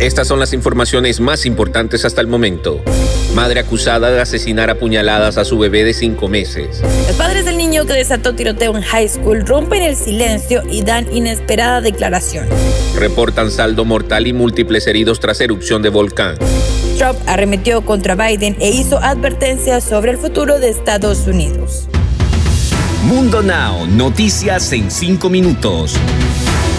Estas son las informaciones más importantes hasta el momento. Madre acusada de asesinar a puñaladas a su bebé de cinco meses. Los padres del niño que desató tiroteo en high school rompen el silencio y dan inesperada declaración. Reportan saldo mortal y múltiples heridos tras erupción de volcán. Trump arremetió contra Biden e hizo advertencias sobre el futuro de Estados Unidos. Mundo Now, noticias en cinco minutos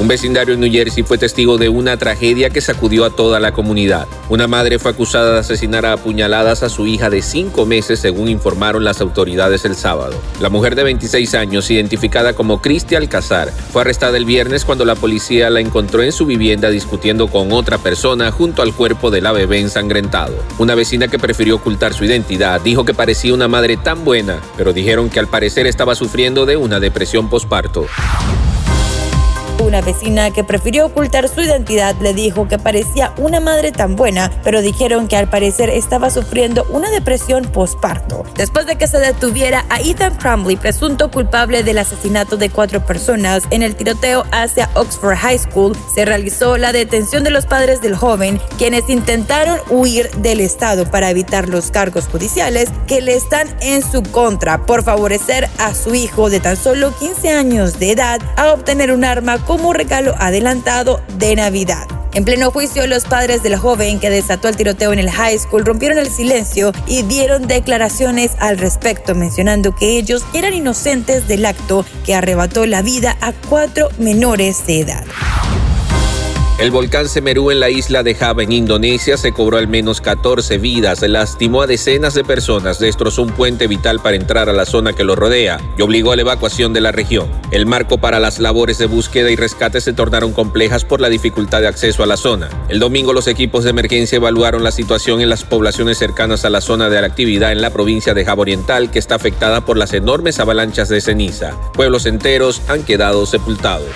Un vecindario en New Jersey fue testigo de una tragedia que sacudió a toda la comunidad. Una madre fue acusada de asesinar a apuñaladas a su hija de cinco meses, según informaron las autoridades el sábado. La mujer de 26 años, identificada como Cristi Alcazar, fue arrestada el viernes cuando la policía la encontró en su vivienda discutiendo con otra persona junto al cuerpo de la bebé ensangrentado. Una vecina que prefirió ocultar su identidad dijo que parecía una madre tan buena, pero dijeron que al parecer estaba sufriendo de una depresión posparto. Una vecina que prefirió ocultar su identidad le dijo que parecía una madre tan buena, pero dijeron que al parecer estaba sufriendo una depresión postparto. Después de que se detuviera a Ethan Crumley, presunto culpable del asesinato de cuatro personas en el tiroteo hacia Oxford High School, se realizó la detención de los padres del joven, quienes intentaron huir del estado para evitar los cargos judiciales que le están en su contra por favorecer a su hijo de tan solo 15 años de edad a obtener un arma como regalo adelantado de Navidad. En pleno juicio, los padres del joven que desató el tiroteo en el high school rompieron el silencio y dieron declaraciones al respecto, mencionando que ellos eran inocentes del acto que arrebató la vida a cuatro menores de edad. El volcán Semeru en la isla de Java, en Indonesia, se cobró al menos 14 vidas, lastimó a decenas de personas, destrozó un puente vital para entrar a la zona que lo rodea y obligó a la evacuación de la región. El marco para las labores de búsqueda y rescate se tornaron complejas por la dificultad de acceso a la zona. El domingo los equipos de emergencia evaluaron la situación en las poblaciones cercanas a la zona de actividad en la provincia de Java Oriental, que está afectada por las enormes avalanchas de ceniza. Pueblos enteros han quedado sepultados.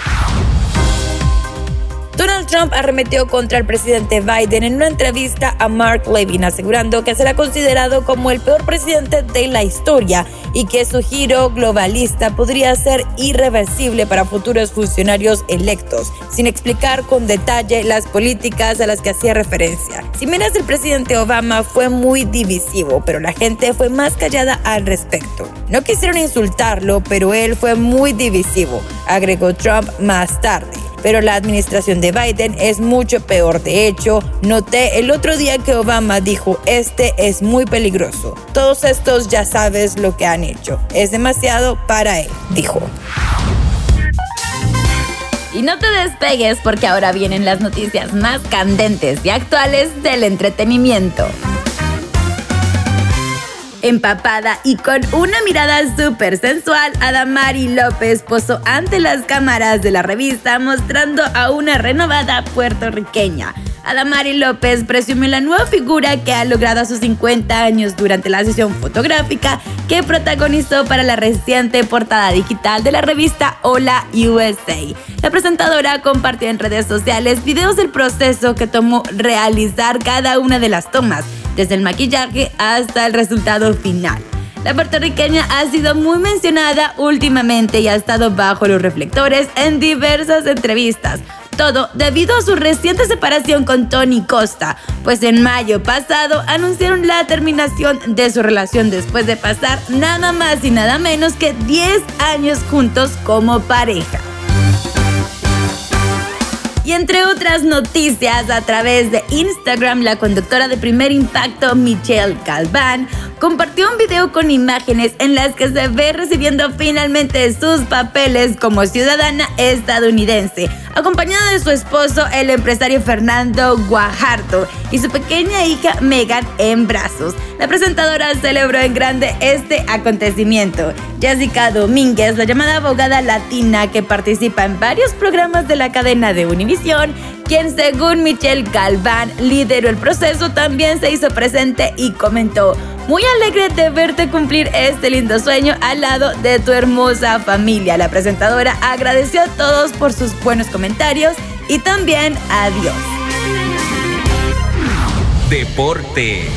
Donald Trump arremetió contra el presidente Biden en una entrevista a Mark Levin, asegurando que será considerado como el peor presidente de la historia y que su giro globalista podría ser irreversible para futuros funcionarios electos, sin explicar con detalle las políticas a las que hacía referencia. Si miras, el presidente Obama fue muy divisivo, pero la gente fue más callada al respecto. No quisieron insultarlo, pero él fue muy divisivo, agregó Trump más tarde pero la administración de Biden es mucho peor. De hecho, noté el otro día que Obama dijo, este es muy peligroso. Todos estos ya sabes lo que han hecho. Es demasiado para él, dijo. Y no te despegues porque ahora vienen las noticias más candentes y actuales del entretenimiento empapada y con una mirada súper sensual, Adamari López posó ante las cámaras de la revista mostrando a una renovada puertorriqueña. Adamari López presumió la nueva figura que ha logrado a sus 50 años durante la sesión fotográfica que protagonizó para la reciente portada digital de la revista Hola USA. La presentadora compartió en redes sociales videos del proceso que tomó realizar cada una de las tomas desde el maquillaje hasta el resultado final. La puertorriqueña ha sido muy mencionada últimamente y ha estado bajo los reflectores en diversas entrevistas. Todo debido a su reciente separación con Tony Costa, pues en mayo pasado anunciaron la terminación de su relación después de pasar nada más y nada menos que 10 años juntos como pareja. Y entre otras noticias, a través de Instagram, la conductora de Primer Impacto, Michelle Galván, compartió un video con imágenes en las que se ve recibiendo finalmente sus papeles como ciudadana estadounidense, acompañada de su esposo, el empresario Fernando Guajardo, y su pequeña hija Megan en brazos. La presentadora celebró en grande este acontecimiento. Jessica Domínguez, la llamada abogada latina que participa en varios programas de la cadena de Univision, quien según Michelle Galván lideró el proceso, también se hizo presente y comentó, Muy alegre de verte cumplir este lindo sueño al lado de tu hermosa familia. La presentadora agradeció a todos por sus buenos comentarios y también adiós. Deportes.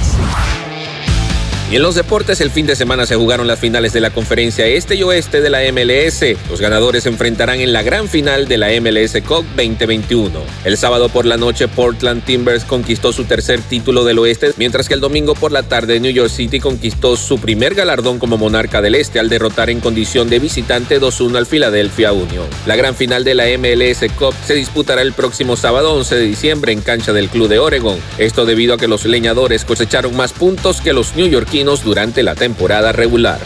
Y en los deportes, el fin de semana se jugaron las finales de la conferencia este y oeste de la MLS. Los ganadores se enfrentarán en la gran final de la MLS Cup 2021. El sábado por la noche, Portland Timbers conquistó su tercer título del oeste, mientras que el domingo por la tarde, New York City conquistó su primer galardón como monarca del este al derrotar en condición de visitante 2-1 al Philadelphia Union. La gran final de la MLS Cup se disputará el próximo sábado 11 de diciembre en cancha del Club de Oregon. Esto debido a que los leñadores cosecharon más puntos que los New York durante la temporada regular.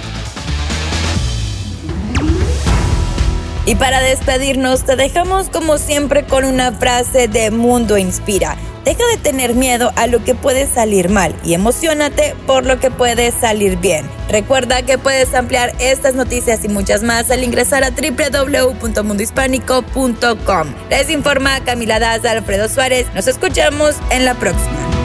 Y para despedirnos, te dejamos como siempre con una frase de Mundo Inspira. Deja de tener miedo a lo que puede salir mal y emocionate por lo que puede salir bien. Recuerda que puedes ampliar estas noticias y muchas más al ingresar a www.mundohispánico.com. Les informa Camila Daza, Alfredo Suárez. Nos escuchamos en la próxima.